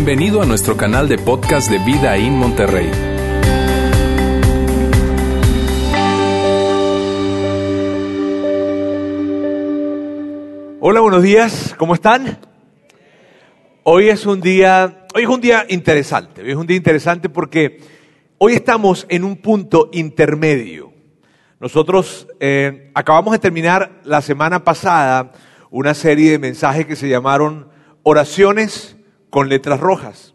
Bienvenido a nuestro canal de podcast de Vida en Monterrey. Hola, buenos días, ¿cómo están? Hoy es un día, hoy es un día interesante, hoy es un día interesante porque hoy estamos en un punto intermedio. Nosotros eh, acabamos de terminar la semana pasada una serie de mensajes que se llamaron oraciones con letras rojas.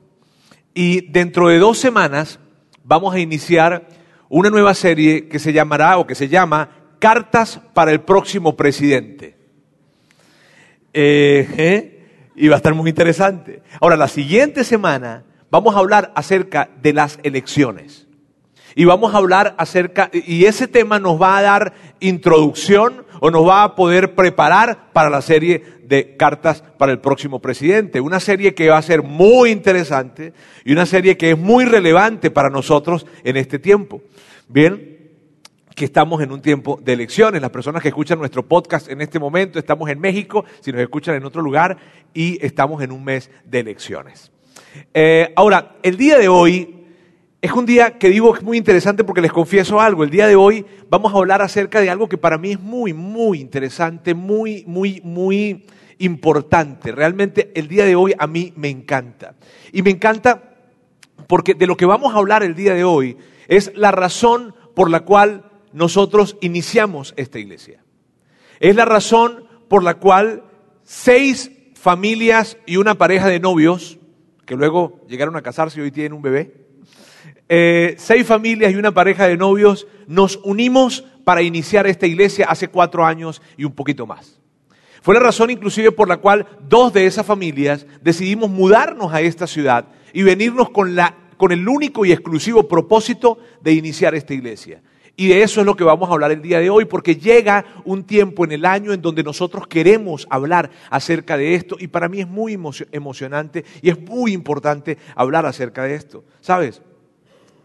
Y dentro de dos semanas vamos a iniciar una nueva serie que se llamará o que se llama Cartas para el próximo presidente. Eh. Y va a estar muy interesante. Ahora, la siguiente semana vamos a hablar acerca de las elecciones. Y vamos a hablar acerca, y ese tema nos va a dar introducción o nos va a poder preparar para la serie de cartas para el próximo presidente. Una serie que va a ser muy interesante y una serie que es muy relevante para nosotros en este tiempo. Bien, que estamos en un tiempo de elecciones. Las personas que escuchan nuestro podcast en este momento, estamos en México, si nos escuchan en otro lugar, y estamos en un mes de elecciones. Eh, ahora, el día de hoy es un día que digo que es muy interesante porque les confieso algo. El día de hoy vamos a hablar acerca de algo que para mí es muy, muy interesante, muy, muy, muy importante. Realmente el día de hoy a mí me encanta. Y me encanta porque de lo que vamos a hablar el día de hoy es la razón por la cual nosotros iniciamos esta iglesia. Es la razón por la cual seis familias y una pareja de novios, que luego llegaron a casarse y hoy tienen un bebé, eh, seis familias y una pareja de novios nos unimos para iniciar esta iglesia hace cuatro años y un poquito más. Fue la razón inclusive por la cual dos de esas familias decidimos mudarnos a esta ciudad y venirnos con, la, con el único y exclusivo propósito de iniciar esta iglesia. Y de eso es lo que vamos a hablar el día de hoy, porque llega un tiempo en el año en donde nosotros queremos hablar acerca de esto y para mí es muy emocionante y es muy importante hablar acerca de esto. ¿Sabes?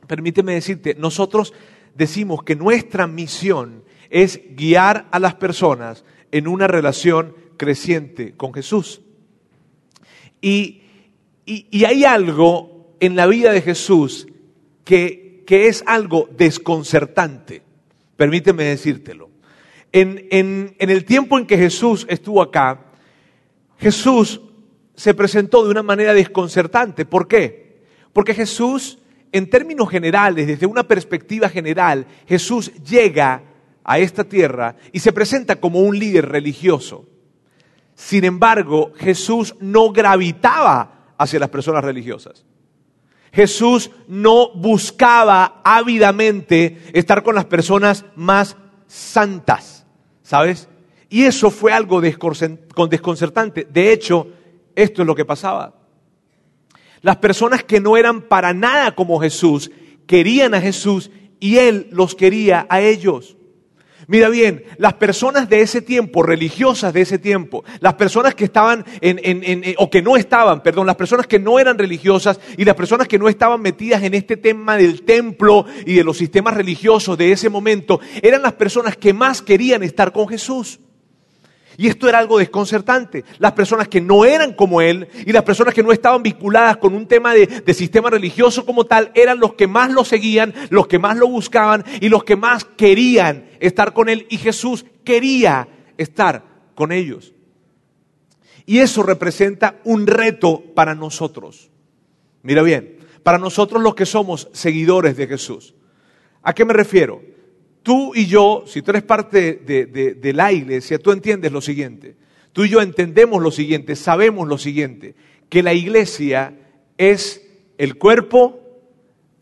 Permíteme decirte, nosotros decimos que nuestra misión es guiar a las personas en una relación creciente con Jesús. Y, hay algo en la vida de Jesús que, es algo desconcertante. Permíteme decírtelo. En, en el tiempo en que Jesús estuvo acá, Jesús se presentó de una manera desconcertante. ¿Por qué? Porque Jesús, en términos generales, desde una perspectiva general, Jesús llega a esta tierra y se presenta como un líder religioso. Sin embargo, Jesús no gravitaba hacia las personas religiosas. Jesús no buscaba ávidamente estar con las personas más santas, ¿sabes? Y eso fue algo desconcertante. De hecho, esto es lo que pasaba. Las personas que no eran para nada como Jesús querían a Jesús y Él los quería a ellos. Mira bien, las personas de ese tiempo, religiosas de ese tiempo, las personas que estaban en, en, o que no estaban, perdón, las personas que no eran religiosas y las personas que no estaban metidas en este tema del templo y de los sistemas religiosos de ese momento, eran las personas que más querían estar con Jesús. Y esto era algo desconcertante. Las personas que no eran como él y las personas que no estaban vinculadas con un tema de, sistema religioso como tal, eran los que más lo seguían, los que más lo buscaban y los que más querían estar con él. Y Jesús quería estar con ellos. Y eso representa un reto para nosotros. Mira bien, para nosotros los que somos seguidores de Jesús. ¿A qué me refiero? Tú y yo, si tú eres parte de, la iglesia, tú entiendes lo siguiente. Tú y yo entendemos lo siguiente, sabemos lo siguiente, que la iglesia es el cuerpo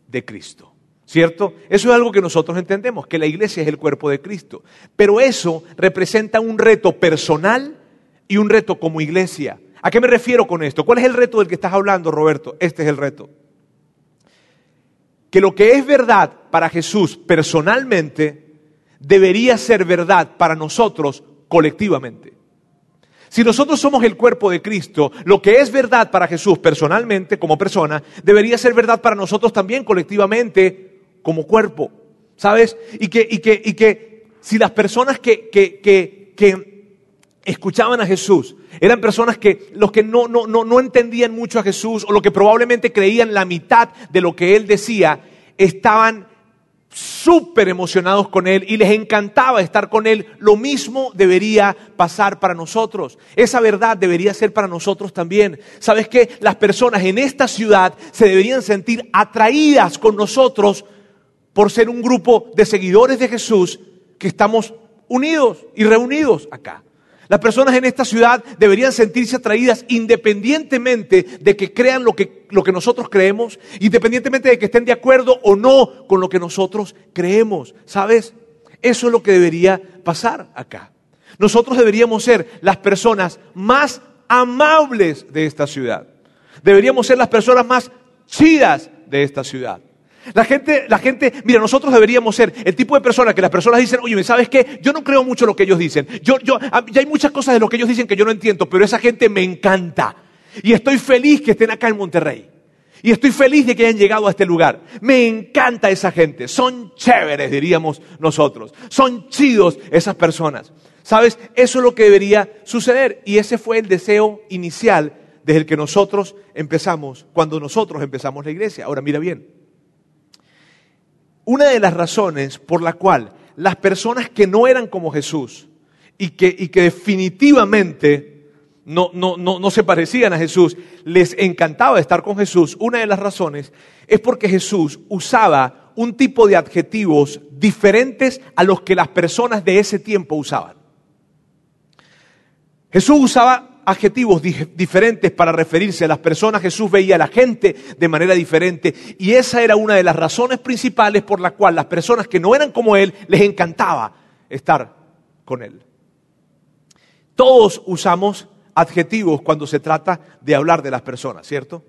de Cristo. ¿Cierto? Eso es algo que nosotros entendemos, que la iglesia es el cuerpo de Cristo. Pero eso representa un reto personal y un reto como iglesia. ¿A qué me refiero con esto? ¿Cuál es el reto del que estás hablando, Roberto? Este es el reto que lo que es verdad para Jesús personalmente debería ser verdad para nosotros colectivamente. Si nosotros somos el cuerpo de Cristo, lo que es verdad para Jesús personalmente, como persona, debería ser verdad para nosotros también colectivamente, como cuerpo. ¿Sabes? Y que, y que, y que si las personas que, que, que, que escuchaban a Jesús. Eran personas que los que no, no, no, no entendían mucho a Jesús o lo que probablemente creían la mitad de lo que él decía, estaban súper emocionados con Él y les encantaba estar con Él, lo mismo debería pasar para nosotros. Esa verdad debería ser para nosotros también. ¿Sabes qué? Las personas en esta ciudad se deberían sentir atraídas con nosotros por ser un grupo de seguidores de Jesús que estamos unidos y reunidos acá. Las personas en esta ciudad deberían sentirse atraídas independientemente de que crean lo que, lo que nosotros creemos, independientemente de que estén de acuerdo o no con lo que nosotros creemos. ¿Sabes? Eso es lo que debería pasar acá. Nosotros deberíamos ser las personas más amables de esta ciudad. Deberíamos ser las personas más chidas de esta ciudad. La gente, la gente, mira, nosotros deberíamos ser el tipo de persona que las personas dicen, oye, ¿sabes qué? Yo no creo mucho lo que ellos dicen. Yo, yo, ya hay muchas cosas de lo que ellos dicen que yo no entiendo, pero esa gente me encanta. Y estoy feliz que estén acá en Monterrey. Y estoy feliz de que hayan llegado a este lugar. Me encanta esa gente. Son chéveres, diríamos nosotros. Son chidos esas personas. ¿Sabes? Eso es lo que debería suceder. Y ese fue el deseo inicial desde el que nosotros empezamos, cuando nosotros empezamos la iglesia. Ahora mira bien. Una de las razones por la cual las personas que no eran como Jesús y que, definitivamente no se parecían a Jesús, les encantaba estar con Jesús, una de las razones es porque Jesús usaba un tipo de adjetivos diferentes a los que las personas de ese tiempo usaban. Jesús usaba adjetivos diferentes para referirse a las personas. Jesús veía a la gente de manera diferente y esa era una de las razones principales por la cual las personas que no eran como Él les encantaba estar con Él. Todos usamos adjetivos cuando se trata de hablar de las personas, ¿cierto?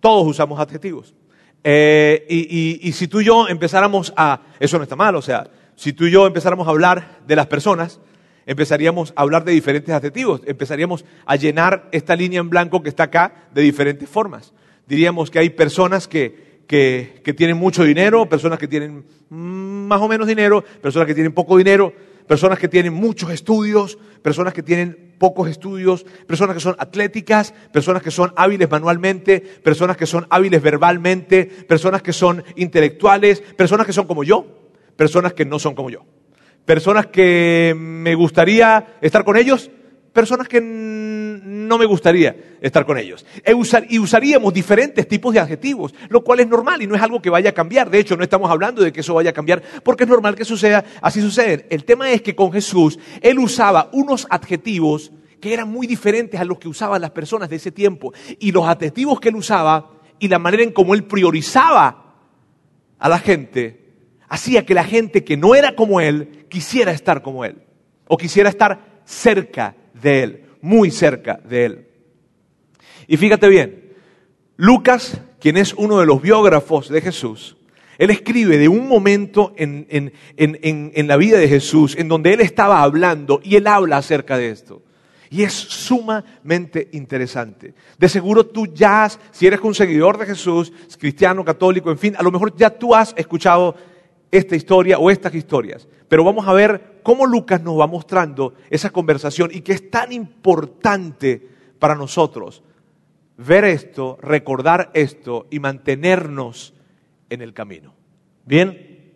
Todos usamos adjetivos. Eh, y, y si tú y yo empezáramos a, eso no está mal, o sea, si tú y yo empezáramos a hablar de las personas, empezaríamos a hablar de diferentes adjetivos, empezaríamos a llenar esta línea en blanco que está acá de diferentes formas. Diríamos que hay personas que, que, tienen mucho dinero, personas que tienen más o menos dinero, personas que tienen poco dinero, personas que tienen muchos estudios, personas que tienen pocos estudios, personas que son atléticas, personas que son hábiles manualmente, personas que son hábiles verbalmente, personas que son intelectuales, personas que son como yo, personas que no son como yo personas que me gustaría estar con ellos, personas que no me gustaría estar con ellos. E y usaríamos diferentes tipos de adjetivos, lo cual es normal y no es algo que vaya a cambiar. De hecho, no estamos hablando de que eso vaya a cambiar porque es normal que suceda, así sucede. El tema es que con Jesús, Él usaba unos adjetivos que eran muy diferentes a los que usaban las personas de ese tiempo. Y los adjetivos que Él usaba y la manera en cómo Él priorizaba a la gente hacía que la gente que no era como él quisiera estar como él, o quisiera estar cerca de él, muy cerca de él. Y fíjate bien, Lucas, quien es uno de los biógrafos de Jesús, él escribe de un momento en, en, la vida de Jesús en donde él estaba hablando y él habla acerca de esto. Y es sumamente interesante. De seguro tú ya, si eres un seguidor de Jesús, cristiano, católico, en fin, a lo mejor ya tú has escuchado esta historia o estas historias. Pero vamos a ver cómo Lucas nos va mostrando esa conversación y que es tan importante para nosotros ver esto, recordar esto y mantenernos en el camino. Bien,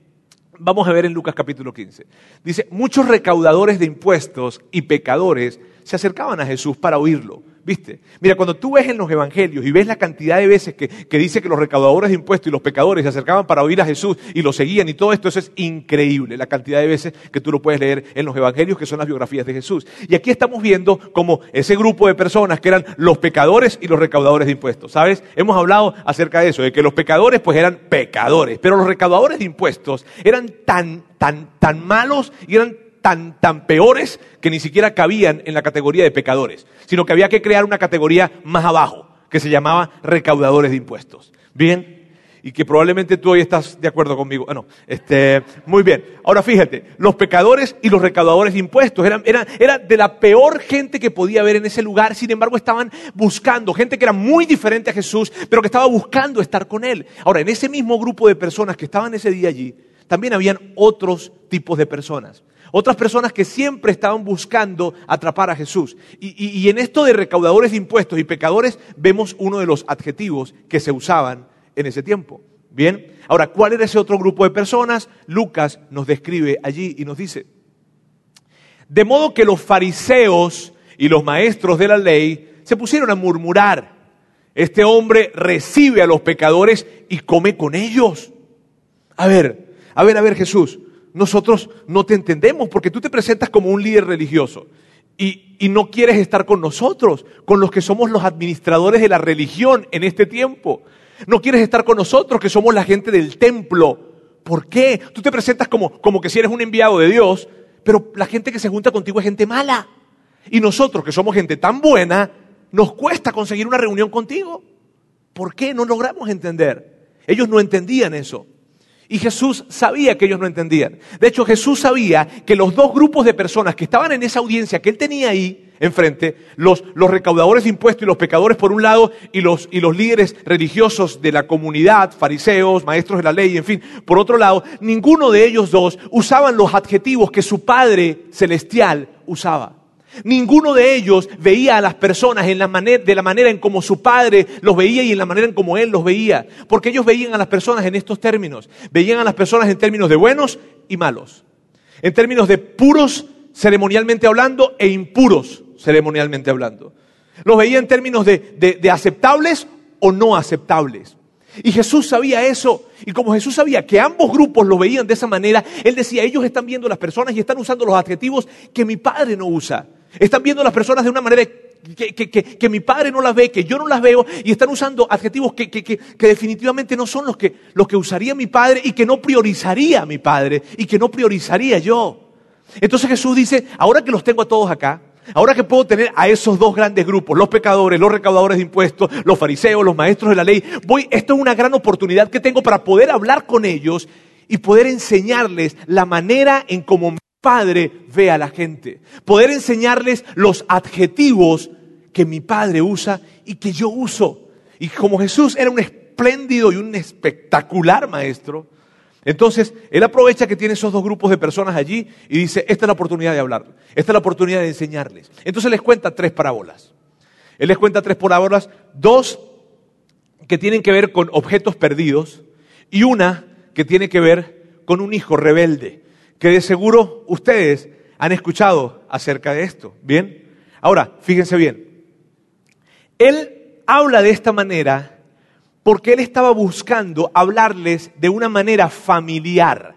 vamos a ver en Lucas capítulo 15. Dice, muchos recaudadores de impuestos y pecadores se acercaban a Jesús para oírlo. ¿Viste? Mira, cuando tú ves en los evangelios y ves la cantidad de veces que, dice que los recaudadores de impuestos y los pecadores se acercaban para oír a Jesús y lo seguían y todo esto, eso es increíble, la cantidad de veces que tú lo puedes leer en los evangelios que son las biografías de Jesús. Y aquí estamos viendo como ese grupo de personas que eran los pecadores y los recaudadores de impuestos, ¿sabes? Hemos hablado acerca de eso, de que los pecadores pues eran pecadores, pero los recaudadores de impuestos eran tan, tan, tan malos y eran tan, tan peores que ni siquiera cabían en la categoría de pecadores, sino que había que crear una categoría más abajo, que se llamaba recaudadores de impuestos. Bien, y que probablemente tú hoy estás de acuerdo conmigo. Ah, este, muy bien. Ahora fíjate, los pecadores y los recaudadores de impuestos eran, eran, eran de la peor gente que podía haber en ese lugar, sin embargo estaban buscando, gente que era muy diferente a Jesús, pero que estaba buscando estar con Él. Ahora, en ese mismo grupo de personas que estaban ese día allí, también habían otros tipos de personas. Otras personas que siempre estaban buscando atrapar a Jesús. Y, en esto de recaudadores de impuestos y pecadores vemos uno de los adjetivos que se usaban en ese tiempo. Bien, ahora, ¿cuál era ese otro grupo de personas? Lucas nos describe allí y nos dice, de modo que los fariseos y los maestros de la ley se pusieron a murmurar, este hombre recibe a los pecadores y come con ellos. A ver, a ver, a ver Jesús, nosotros no te entendemos porque tú te presentas como un líder religioso y, y, no quieres estar con nosotros, con los que somos los administradores de la religión en este tiempo. No quieres estar con nosotros que somos la gente del templo. ¿Por qué? Tú te presentas como, como que si eres un enviado de Dios, pero la gente que se junta contigo es gente mala. Y nosotros que somos gente tan buena, nos cuesta conseguir una reunión contigo. ¿Por qué? No logramos entender. Ellos no entendían eso. Y Jesús sabía que ellos no entendían. De hecho, Jesús sabía que los dos grupos de personas que estaban en esa audiencia que él tenía ahí enfrente, los, los recaudadores de impuestos y los pecadores por un lado, y los, y los líderes religiosos de la comunidad, fariseos, maestros de la ley, en fin, por otro lado, ninguno de ellos dos usaban los adjetivos que su Padre Celestial usaba. Ninguno de ellos veía a las personas en la manera, de la manera en como su padre los veía y en la manera en como él los veía. Porque ellos veían a las personas en estos términos. Veían a las personas en términos de buenos y malos. En términos de puros ceremonialmente hablando e impuros ceremonialmente hablando. Los veía en términos de, de aceptables o no aceptables. Y Jesús sabía eso. Y como Jesús sabía que ambos grupos lo veían de esa manera, Él decía, ellos están viendo a las personas y están usando los adjetivos que mi Padre no usa. Están viendo a las personas de una manera que, mi padre no las ve, que yo no las veo, y están usando adjetivos que, definitivamente no son los que, los que usaría mi padre y que no priorizaría mi padre y que no priorizaría yo. Entonces Jesús dice, ahora que los tengo a todos acá, ahora que puedo tener a esos dos grandes grupos, los pecadores, los recaudadores de impuestos, los fariseos, los maestros de la ley, voy, esto es una gran oportunidad que tengo para poder hablar con ellos y poder enseñarles la manera en cómo Padre ve a la gente. Poder enseñarles los adjetivos que mi Padre usa y que yo uso. Y como Jesús era un espléndido y un espectacular maestro, entonces Él aprovecha que tiene esos dos grupos de personas allí y dice, esta es la oportunidad de hablar, esta es la oportunidad de enseñarles. Entonces les cuenta tres parábolas. Él les cuenta tres parábolas, dos que tienen que ver con objetos perdidos y una que tiene que ver con un hijo rebelde que de seguro ustedes han escuchado acerca de esto. ¿Bien? Ahora, fíjense bien. Él habla de esta manera porque él estaba buscando hablarles de una manera familiar.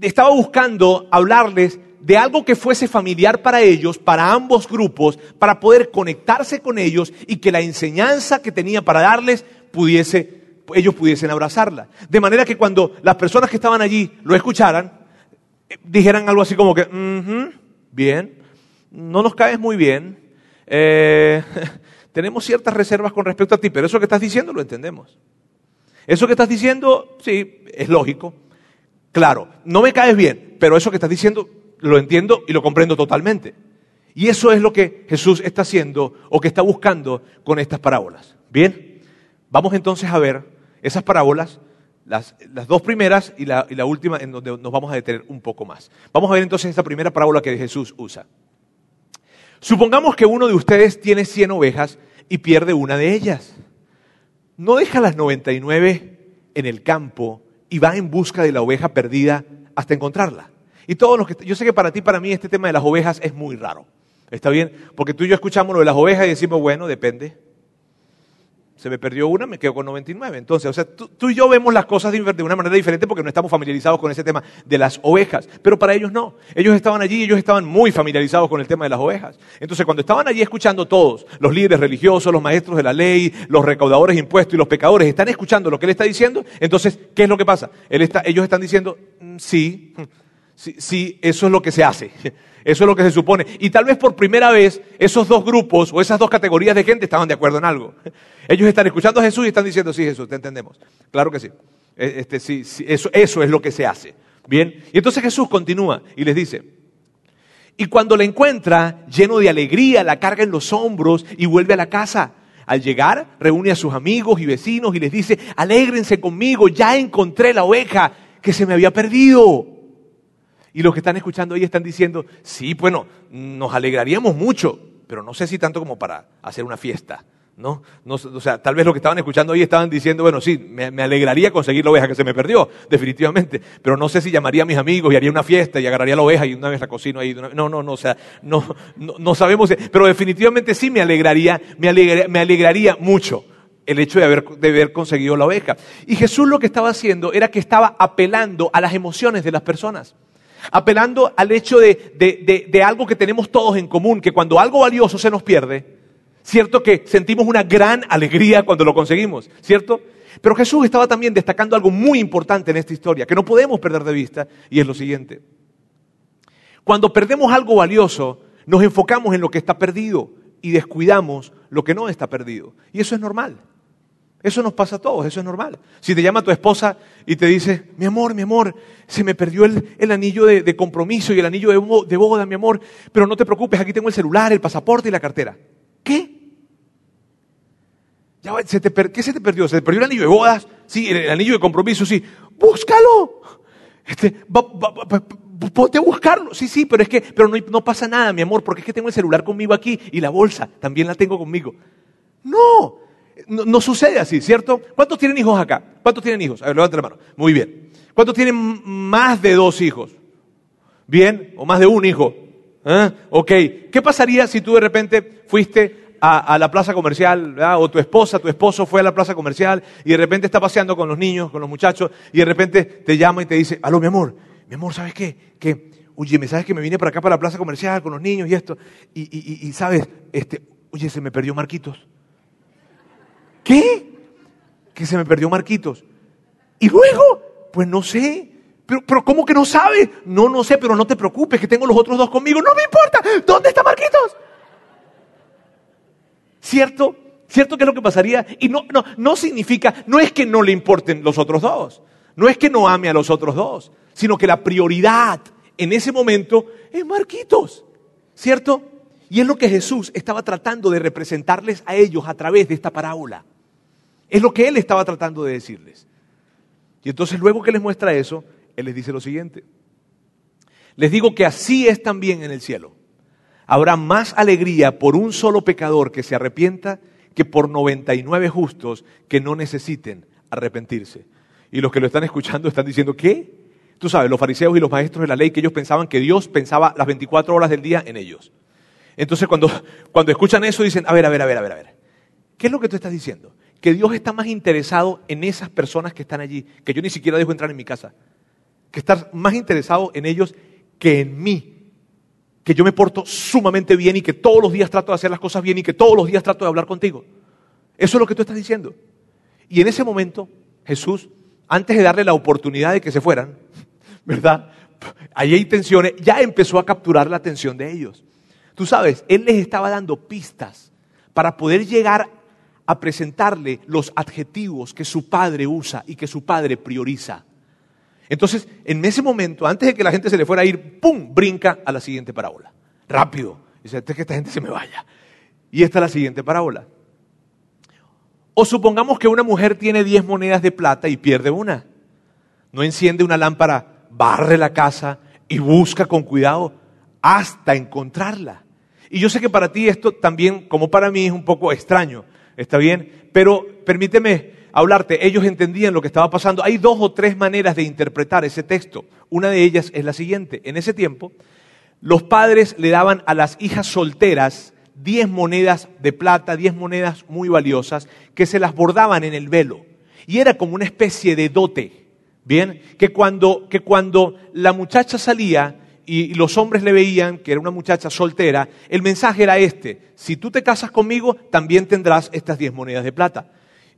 Estaba buscando hablarles de algo que fuese familiar para ellos, para ambos grupos, para poder conectarse con ellos y que la enseñanza que tenía para darles pudiese, ellos pudiesen abrazarla. De manera que cuando las personas que estaban allí lo escucharan, dijeran algo así como que, bien, no nos caes muy bien, eh, tenemos ciertas reservas con respecto a ti, pero eso que estás diciendo lo entendemos. Eso que estás diciendo, sí, es lógico. Claro, no me caes bien, pero eso que estás diciendo lo entiendo y lo comprendo totalmente. Y eso es lo que Jesús está haciendo o que está buscando con estas parábolas. Bien, vamos entonces a ver esas parábolas las, dos primeras y la, y la, última en donde nos vamos a detener un poco más. Vamos a ver entonces esta primera parábola que Jesús usa. Supongamos que uno de ustedes tiene 100 ovejas y pierde una de ellas. No deja las 99 en el campo y va en busca de la oveja perdida hasta encontrarla. Y todos los que yo sé que para ti, para mí este tema de las ovejas es muy raro. ¿Está bien? Porque tú y yo escuchamos lo de las ovejas y decimos, bueno, depende se me perdió una, me quedo con 99. Entonces, o sea, tú, y yo vemos las cosas de, una manera diferente porque no estamos familiarizados con ese tema de las ovejas. Pero para ellos no. Ellos estaban allí, ellos estaban muy familiarizados con el tema de las ovejas. Entonces, cuando estaban allí escuchando todos, los líderes religiosos, los maestros de la ley, los recaudadores de impuestos y los pecadores, están escuchando lo que él está diciendo, entonces, ¿qué es lo que pasa? Él está, ellos están diciendo, mm, sí, sí, sí, eso es lo que se hace. Eso es lo que se supone. Y tal vez por primera vez esos dos grupos o esas dos categorías de gente estaban de acuerdo en algo. Ellos están escuchando a Jesús y están diciendo, sí, Jesús, te entendemos. Claro que sí. E, este, sí, eso, eso es lo que se hace. Bien. Y entonces Jesús continúa y les dice, y cuando la encuentra, lleno de alegría, la carga en los hombros y vuelve a la casa. Al llegar, reúne a sus amigos y vecinos y les dice, alégrense conmigo, ya encontré la oveja que se me había perdido. Y los que están escuchando ahí están diciendo, sí, bueno, nos alegraríamos mucho, pero no sé si tanto como para hacer una fiesta. ¿no? o sea, tal vez lo que estaban escuchando ahí estaban diciendo, bueno, sí, me, alegraría conseguir la oveja que se me perdió, definitivamente, pero no sé si llamaría a mis amigos y haría una fiesta y agarraría la oveja y una vez la cocino ahí. No, no, no, o sea, no, no, sabemos, pero definitivamente sí me alegraría, me alegraría, me alegraría mucho el hecho de haber, de haber conseguido la oveja. Y Jesús lo que estaba haciendo era que estaba apelando a las emociones de las personas apelando al hecho de, algo que tenemos todos en común, que cuando algo valioso se nos pierde, ¿Cierto que sentimos una gran alegría cuando lo conseguimos? ¿Cierto? Pero Jesús estaba también destacando algo muy importante en esta historia, que no podemos perder de vista, y es lo siguiente. Cuando perdemos algo valioso, nos enfocamos en lo que está perdido y descuidamos lo que no está perdido. Y eso es normal. Eso nos pasa a todos, eso es normal. Si te llama tu esposa y te dice, mi amor, mi amor, se me perdió el, anillo de, compromiso y el anillo de, de boda, mi amor, pero no te preocupes, aquí tengo el celular, el pasaporte y la cartera. ¿Qué? ¿Qué se te perdió? ¿Se te perdió el anillo de bodas? Sí, el, anillo de compromiso, sí. ¡Búscalo! Este, ponte a buscarlo. Sí, sí, pero es que pero no, pasa nada, mi amor, porque es que tengo el celular conmigo aquí y la bolsa también la tengo conmigo. No, no, sucede así, ¿cierto? ¿Cuántos tienen hijos acá? ¿Cuántos tienen hijos? A ver, levanta la mano. Muy bien. ¿Cuántos tienen más de dos hijos? ¿Bien? ¿O más de un hijo? ¿Eh? Ok. ¿Qué pasaría si tú de repente fuiste a, la plaza comercial, o tu esposa, tu esposo fue a la plaza comercial y de repente está paseando con los niños, con los muchachos, y de repente te llama y te dice, aló mi amor, mi amor, ¿sabes qué? Que, oye, ¿me sabes que me vine para acá, para la plaza comercial con los niños y esto? Y, y, sabes, este, oye, se me perdió Marquitos. ¿Qué? Que se me perdió Marquitos. Y luego, pues no sé. Pero, pero ¿cómo que no sabes? No, no sé, pero no te preocupes, que tengo los otros dos conmigo. No me importa. ¿Dónde está Marquitos? ¿Cierto? ¿Cierto que es lo que pasaría? Y no, no, no significa, no es que no le importen los otros dos, no es que no ame a los otros dos, sino que la prioridad en ese momento es Marquitos, ¿cierto? Y es lo que Jesús estaba tratando de representarles a ellos a través de esta parábola. Es lo que Él estaba tratando de decirles. Y entonces luego que les muestra eso, Él les dice lo siguiente. Les digo que así es también en el cielo habrá más alegría por un solo pecador que se arrepienta que por 99 justos que no necesiten arrepentirse. Y los que lo están escuchando están diciendo, ¿qué? Tú sabes, los fariseos y los maestros de la ley, que ellos pensaban que Dios pensaba las 24 horas del día en ellos. Entonces cuando, cuando escuchan eso dicen, a ver, a ver, a ver, a ver, a ver. ¿Qué es lo que tú estás diciendo? Que Dios está más interesado en esas personas que están allí, que yo ni siquiera dejo entrar en mi casa. Que está más interesado en ellos que en mí que yo me porto sumamente bien y que todos los días trato de hacer las cosas bien y que todos los días trato de hablar contigo. Eso es lo que tú estás diciendo. Y en ese momento, Jesús, antes de darle la oportunidad de que se fueran, ¿verdad? Ahí hay tensiones, ya empezó a capturar la atención de ellos. Tú sabes, Él les estaba dando pistas para poder llegar a presentarle los adjetivos que su padre usa y que su padre prioriza. Entonces, en ese momento, antes de que la gente se le fuera a ir, ¡pum!, brinca a la siguiente parábola. Rápido. Dice, antes que esta gente se me vaya. Y esta es la siguiente parábola. O supongamos que una mujer tiene 10 monedas de plata y pierde una. No enciende una lámpara, barre la casa y busca con cuidado hasta encontrarla. Y yo sé que para ti esto también, como para mí, es un poco extraño. ¿Está bien? Pero permíteme hablarte, ellos entendían lo que estaba pasando. Hay dos o tres maneras de interpretar ese texto. Una de ellas es la siguiente. En ese tiempo, los padres le daban a las hijas solteras diez monedas de plata, diez monedas muy valiosas, que se las bordaban en el velo. Y era como una especie de dote. Bien, que cuando, que cuando la muchacha salía y los hombres le veían que era una muchacha soltera, el mensaje era este, si tú te casas conmigo, también tendrás estas diez monedas de plata.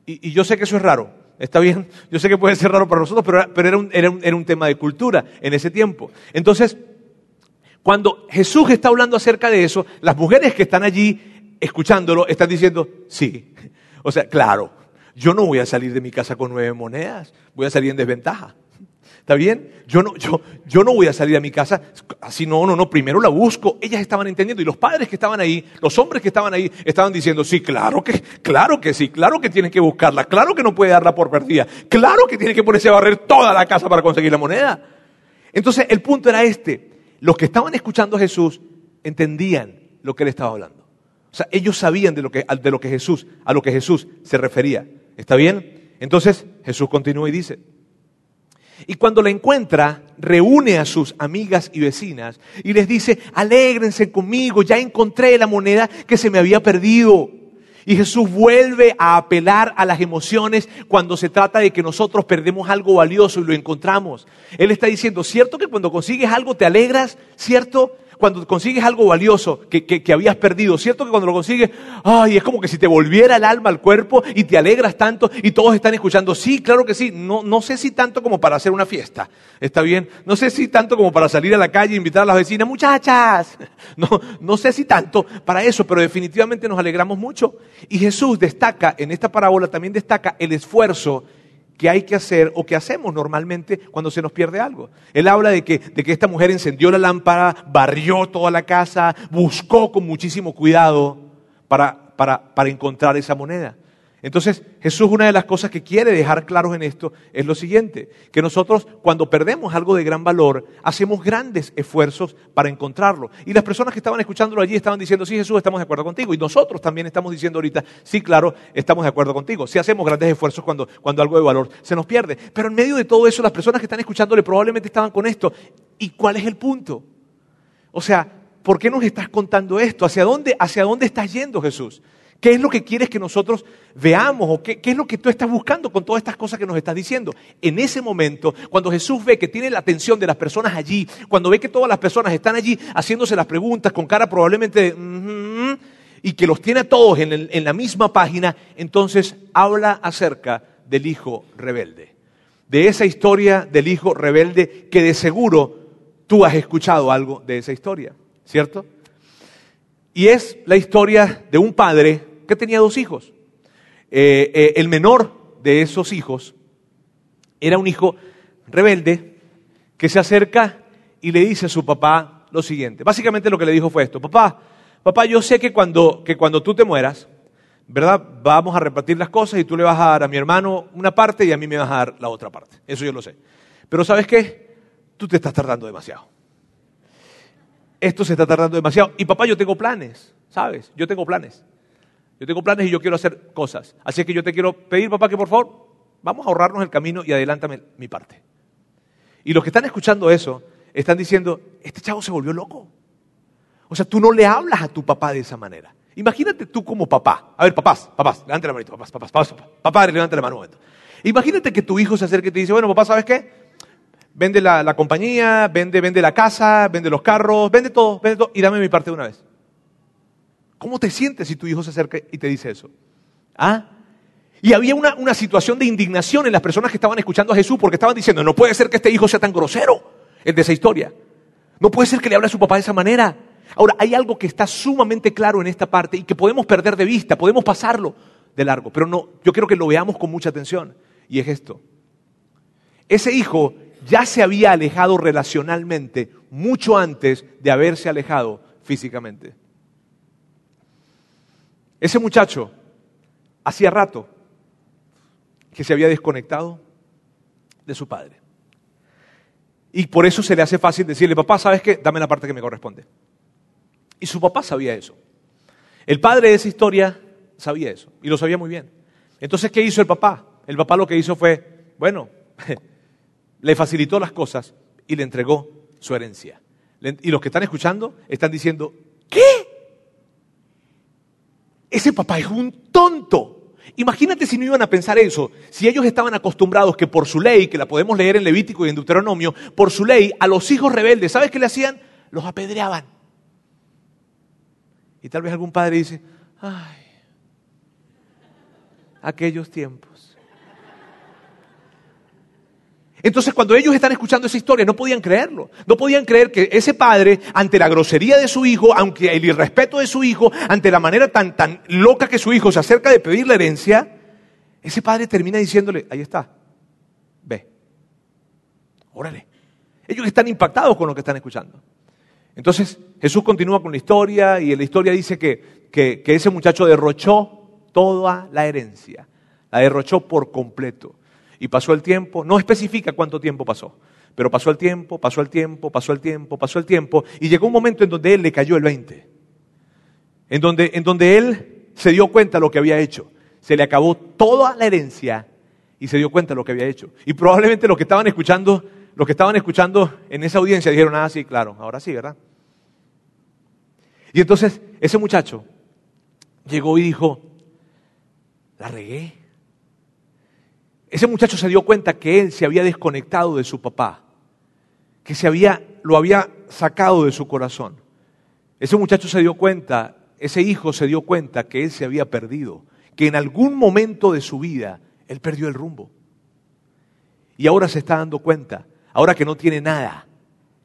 Y, yo sé que eso es raro, está bien, yo sé que puede ser raro para nosotros, pero, era, un, era un tema de cultura en ese tiempo. Entonces, cuando Jesús está hablando acerca de eso, las mujeres que están allí escuchándolo están diciendo, sí, o sea, claro, yo no voy a salir de mi casa con nueve monedas, voy a salir en desventaja. ¿Está bien? Yo no, yo, yo no voy a salir a mi casa así, no, no, no, primero la busco. Ellas estaban entendiendo y los padres que estaban ahí, los hombres que estaban ahí, estaban diciendo, sí, claro que, claro que sí, claro que tienen que buscarla, claro que no puede darla por perdida, claro que tiene que ponerse a barrer toda la casa para conseguir la moneda. Entonces el punto era este, los que estaban escuchando a Jesús entendían lo que él estaba hablando. O sea, ellos sabían de lo que, de lo que Jesús, a lo que Jesús se refería. ¿Está bien? Entonces Jesús continúa y dice, y cuando la encuentra, reúne a sus amigas y vecinas y les dice, alégrense conmigo, ya encontré la moneda que se me había perdido. Y Jesús vuelve a apelar a las emociones cuando se trata de que nosotros perdemos algo valioso y lo encontramos. Él está diciendo, ¿cierto que cuando consigues algo te alegras? ¿Cierto? Cuando consigues algo valioso que, habías perdido, ¿cierto que cuando lo consigues, ay, es como que si te volviera el alma al cuerpo y te alegras tanto y todos están escuchando, sí, claro que sí, no, no sé si tanto como para hacer una fiesta, ¿está bien? No sé si tanto como para salir a la calle e invitar a las vecinas, muchachas, no, no sé si tanto para eso, pero definitivamente nos alegramos mucho. Y Jesús destaca, en esta parábola también destaca el esfuerzo que hay que hacer o que hacemos normalmente cuando se nos pierde algo. Él habla de que, de que esta mujer encendió la lámpara, barrió toda la casa, buscó con muchísimo cuidado para, para, para encontrar esa moneda. Entonces, Jesús una de las cosas que quiere dejar claros en esto es lo siguiente, que nosotros cuando perdemos algo de gran valor, hacemos grandes esfuerzos para encontrarlo. Y las personas que estaban escuchándolo allí estaban diciendo, sí Jesús, estamos de acuerdo contigo. Y nosotros también estamos diciendo ahorita, sí, claro, estamos de acuerdo contigo. Sí hacemos grandes esfuerzos cuando, cuando algo de valor se nos pierde. Pero en medio de todo eso, las personas que están escuchándole probablemente estaban con esto. ¿Y cuál es el punto? O sea, ¿por qué nos estás contando esto? ¿Hacia dónde, hacia dónde estás yendo Jesús? ¿Qué es lo que quieres que nosotros veamos o qué, es lo que tú estás buscando con todas estas cosas que nos estás diciendo? En ese momento, cuando Jesús ve que tiene la atención de las personas allí, cuando ve que todas las personas están allí haciéndose las preguntas con cara probablemente de, y que los tiene a todos en, en la misma página, entonces habla acerca del hijo rebelde. De esa historia del hijo rebelde que de seguro tú has escuchado algo de esa historia, ¿cierto? Y es la historia de un padre que tenía dos hijos. Eh, eh, el menor de esos hijos era un hijo rebelde que se acerca y le dice a su papá lo siguiente. Básicamente lo que le dijo fue esto, papá, papá, yo sé que cuando, que cuando tú te mueras, ¿verdad? Vamos a repartir las cosas y tú le vas a dar a mi hermano una parte y a mí me vas a dar la otra parte. Eso yo lo sé. Pero ¿sabes qué? Tú te estás tardando demasiado. Esto se está tardando demasiado. Y papá, yo tengo planes, ¿sabes? Yo tengo planes. Yo tengo planes y yo quiero hacer cosas. Así que yo te quiero pedir, papá, que por favor vamos a ahorrarnos el camino y adelántame mi parte. Y los que están escuchando eso están diciendo, este chavo se volvió loco. O sea, tú no le hablas a tu papá de esa manera. Imagínate tú como papá. A ver, papás, papás, levante la manito, papás, papás, papás, papá, levante la mano un momento. Imagínate que tu hijo se acerque y te dice, bueno, papá, ¿sabes qué? Vende la, la compañía, vende, vende la casa, vende los carros, vende todo, vende todo y dame mi parte de una vez. ¿Cómo te sientes si tu hijo se acerca y te dice eso? ¿Ah? Y había una, una, situación de indignación en las personas que estaban escuchando a Jesús porque estaban diciendo, no puede ser que este hijo sea tan grosero, el de esa historia. No puede ser que le hable a su papá de esa manera. Ahora, hay algo que está sumamente claro en esta parte y que podemos perder de vista, podemos pasarlo de largo, pero no, yo quiero que lo veamos con mucha atención. Y es esto. Ese hijo ya se había alejado relacionalmente mucho antes de haberse alejado físicamente. Ese muchacho hacía rato que se había desconectado de su padre. Y por eso se le hace fácil decirle, papá, ¿sabes qué? Dame la parte que me corresponde. Y su papá sabía eso. El padre de esa historia sabía eso y lo sabía muy bien. Entonces, ¿qué hizo el papá? El papá lo que hizo fue, bueno, le facilitó las cosas y le entregó su herencia. Y los que están escuchando están diciendo, ¿qué? Ese papá es un tonto. Imagínate si no iban a pensar eso, si ellos estaban acostumbrados que por su ley, que la podemos leer en Levítico y en Deuteronomio, por su ley a los hijos rebeldes, ¿sabes qué le hacían? Los apedreaban. Y tal vez algún padre dice, ay, aquellos tiempos. Entonces cuando ellos están escuchando esa historia no podían creerlo. No podían creer que ese padre, ante la grosería de su hijo, aunque el irrespeto de su hijo, ante la manera tan, tan loca que su hijo se acerca de pedir la herencia, ese padre termina diciéndole, ahí está, ve, Órale. Ellos están impactados con lo que están escuchando. Entonces Jesús continúa con la historia y la historia dice que, que, ese muchacho derrochó toda la herencia, la derrochó por completo. Y pasó el tiempo, no especifica cuánto tiempo pasó, pero pasó el tiempo, pasó el tiempo, pasó el tiempo, pasó el tiempo, y llegó un momento en donde él le cayó el 20, en donde, en donde él se dio cuenta de lo que había hecho. Se le acabó toda la herencia y se dio cuenta de lo que había hecho. Y probablemente los que estaban escuchando los que estaban escuchando en esa audiencia dijeron, ah, sí, claro, ahora sí, ¿verdad? Y entonces ese muchacho llegó y dijo, la regué. Ese muchacho se dio cuenta que él se había desconectado de su papá, que se había, lo había sacado de su corazón. Ese muchacho se dio cuenta, ese hijo se dio cuenta que él se había perdido, que en algún momento de su vida él perdió el rumbo. Y ahora se está dando cuenta ahora que no tiene nada,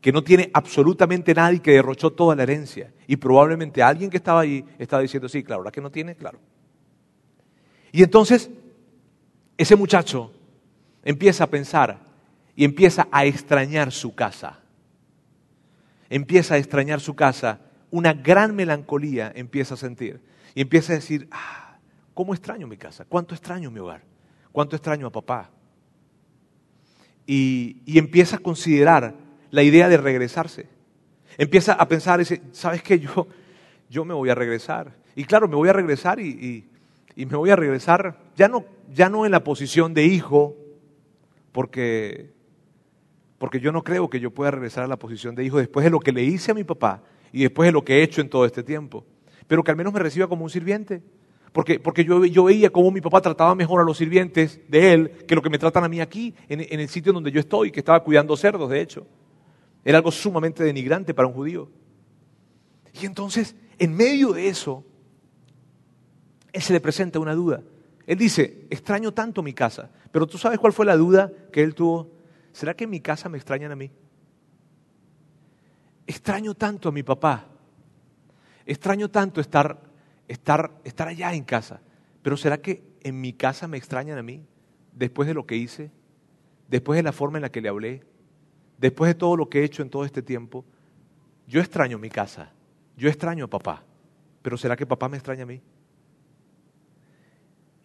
que no tiene absolutamente nada y que derrochó toda la herencia. Y probablemente alguien que estaba allí estaba diciendo, sí, claro, ahora que no tiene, claro. Y entonces ese muchacho empieza a pensar y empieza a extrañar su casa. Empieza a extrañar su casa, una gran melancolía empieza a sentir. Y empieza a decir, ah, ¿cómo extraño mi casa? ¿Cuánto extraño mi hogar? ¿Cuánto extraño a papá? y, empieza a considerar la idea de regresarse. Empieza a pensar, ¿sabes qué? Yo, yo me voy a regresar. Y claro, me voy a regresar y, me voy a regresar ya no, ya no en la posición de hijo, porque, porque yo no creo que yo pueda regresar a la posición de hijo después de lo que le hice a mi papá y después de lo que he hecho en todo este tiempo. Pero que al menos me reciba como un sirviente. Porque, porque yo, veía cómo mi papá trataba mejor a los sirvientes de él que lo que me tratan a mí aquí, en, en el sitio donde yo estoy, que estaba cuidando cerdos, de hecho. Era algo sumamente denigrante para un judío. Y entonces, en medio de eso, él se le presenta una duda. Él dice, extraño tanto mi casa, pero tú sabes cuál fue la duda que él tuvo. ¿Será que en mi casa me extrañan a mí? Extraño tanto a mi papá. Extraño tanto estar estar, estar allá en casa. Pero ¿será que en mi casa me extrañan a mí? Después de lo que hice, después de la forma en la que le hablé, después de todo lo que he hecho en todo este tiempo. Yo extraño mi casa, yo extraño a papá, pero ¿será que papá me extraña a mí?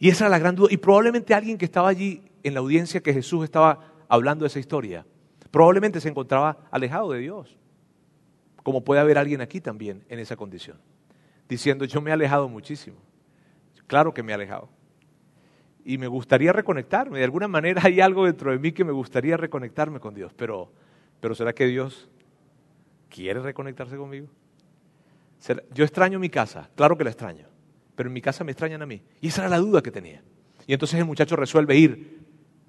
Y esa era la gran duda. Y probablemente alguien que estaba allí en la audiencia que Jesús estaba hablando de esa historia, probablemente se encontraba alejado de Dios, como puede haber alguien aquí también en esa condición diciendo, yo me he alejado muchísimo. Claro que me he alejado. Y me gustaría reconectarme. De alguna manera hay algo dentro de mí que me gustaría reconectarme con Dios. Pero, pero ¿será que Dios quiere reconectarse conmigo? Yo extraño mi casa, claro que la extraño. Pero en mi casa me extrañan a mí. Y esa era la duda que tenía. Y entonces el muchacho resuelve ir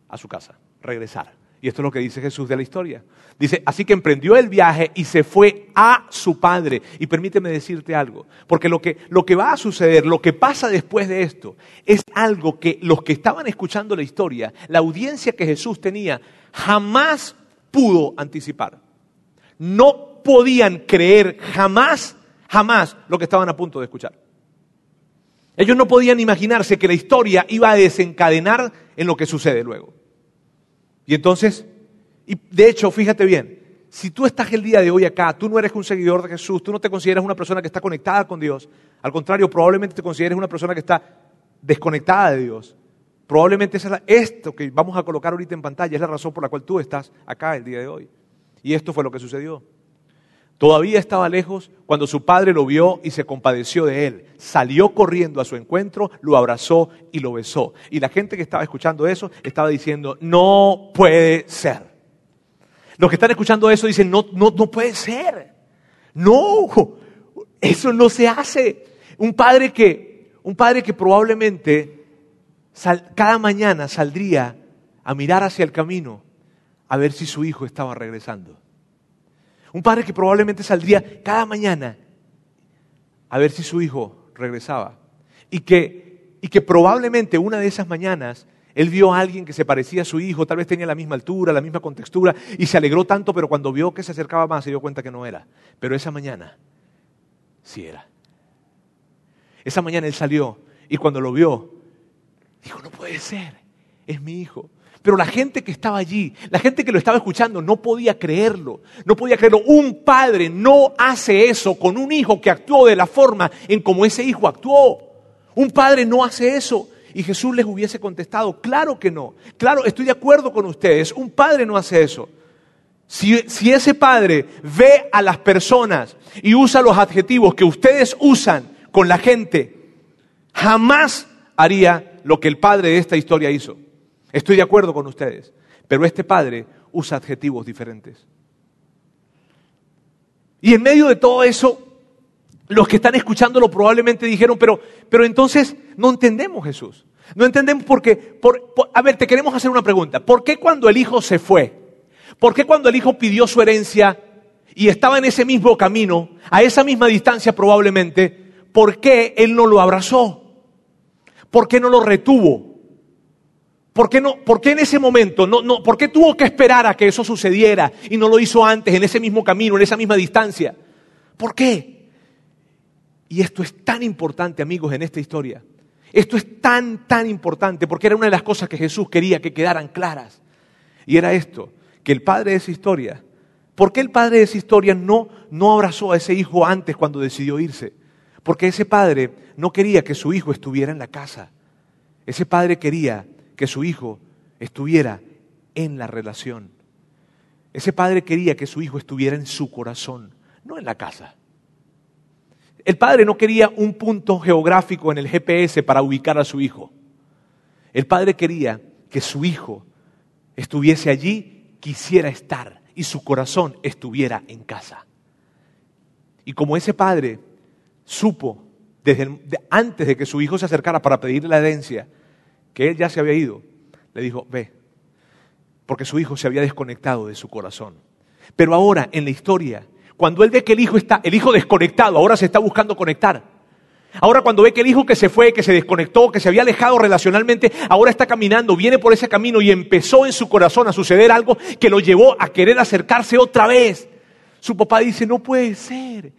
a su casa, regresar. Y esto es lo que dice Jesús de la historia. Dice, así que emprendió el viaje y se fue a su padre. Y permíteme decirte algo, porque lo que, lo que va a suceder, lo que pasa después de esto, es algo que los que estaban escuchando la historia, la audiencia que Jesús tenía, jamás pudo anticipar. No podían creer jamás, jamás lo que estaban a punto de escuchar. Ellos no podían imaginarse que la historia iba a desencadenar en lo que sucede luego. Y entonces, y de hecho, fíjate bien, si tú estás el día de hoy acá, tú no eres un seguidor de Jesús, tú no te consideras una persona que está conectada con Dios, al contrario, probablemente te consideres una persona que está desconectada de Dios. Probablemente es esto que vamos a colocar ahorita en pantalla es la razón por la cual tú estás acá el día de hoy. Y esto fue lo que sucedió. Todavía estaba lejos cuando su padre lo vio y se compadeció de él. Salió corriendo a su encuentro, lo abrazó y lo besó. Y la gente que estaba escuchando eso estaba diciendo, no puede ser. Los que están escuchando eso dicen, no, no, no puede ser. No, eso no se hace. Un padre que, un padre que probablemente cada mañana saldría a mirar hacia el camino a ver si su hijo estaba regresando. Un padre que probablemente saldría cada mañana a ver si su hijo regresaba. Y que, y que probablemente una de esas mañanas él vio a alguien que se parecía a su hijo, tal vez tenía la misma altura, la misma contextura, y se alegró tanto, pero cuando vio que se acercaba más se dio cuenta que no era. Pero esa mañana sí era. Esa mañana él salió y cuando lo vio, dijo, no puede ser, es mi hijo. Pero la gente que estaba allí, la gente que lo estaba escuchando, no podía creerlo. No podía creerlo. Un padre no hace eso con un hijo que actuó de la forma en como ese hijo actuó. Un padre no hace eso. Y Jesús les hubiese contestado, claro que no. Claro, estoy de acuerdo con ustedes. Un padre no hace eso. Si, si, ese padre ve a las personas y usa los adjetivos que ustedes usan con la gente, jamás haría lo que el padre de esta historia hizo. Estoy de acuerdo con ustedes, pero este padre usa adjetivos diferentes. Y en medio de todo eso, los que están escuchándolo probablemente dijeron, pero, pero entonces no entendemos Jesús. No entendemos por qué. Por, a ver, te queremos hacer una pregunta. ¿Por qué cuando el hijo se fue? ¿Por qué cuando el hijo pidió su herencia y estaba en ese mismo camino, a esa misma distancia probablemente, ¿por qué él no lo abrazó? ¿Por qué no lo retuvo? ¿Por qué, no, ¿Por qué en ese momento? No, no, ¿Por qué tuvo que esperar a que eso sucediera y no lo hizo antes, en ese mismo camino, en esa misma distancia? ¿Por qué? Y esto es tan importante, amigos, en esta historia. Esto es tan, tan importante porque era una de las cosas que Jesús quería que quedaran claras. Y era esto, que el padre de esa historia, ¿por qué el padre de esa historia no, no abrazó a ese hijo antes cuando decidió irse? Porque ese padre no quería que su hijo estuviera en la casa. Ese padre quería que su hijo estuviera en la relación. Ese padre quería que su hijo estuviera en su corazón, no en la casa. El padre no quería un punto geográfico en el GPS para ubicar a su hijo. El padre quería que su hijo estuviese allí, quisiera estar y su corazón estuviera en casa. Y como ese padre supo desde antes de que su hijo se acercara para pedirle la herencia, que él ya se había ido, le dijo, ve, porque su hijo se había desconectado de su corazón. Pero ahora, en la historia, cuando él ve que el hijo está, el hijo desconectado, ahora se está buscando conectar. Ahora cuando ve que el hijo que se fue, que se desconectó, que se había alejado relacionalmente, ahora está caminando, viene por ese camino y empezó en su corazón a suceder algo que lo llevó a querer acercarse otra vez. Su papá dice, no puede ser,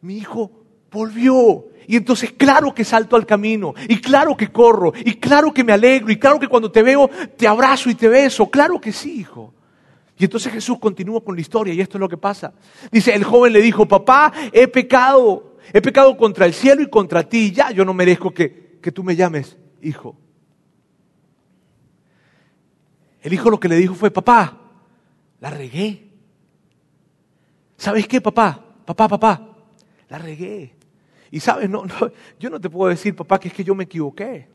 mi hijo volvió, y entonces claro que salto al camino, y claro que corro, y claro que me alegro, y claro que cuando te veo te abrazo y te beso, claro que sí, hijo. Y entonces Jesús continúa con la historia y esto es lo que pasa. Dice, el joven le dijo, papá, he pecado, he pecado contra el cielo y contra ti, ya yo no merezco que, que tú me llames hijo. El hijo lo que le dijo fue, papá, la regué. ¿Sabes qué, papá? Papá, papá, la regué. Y sabes, no, yo no te puedo decir, papá, que es que yo me equivoqué.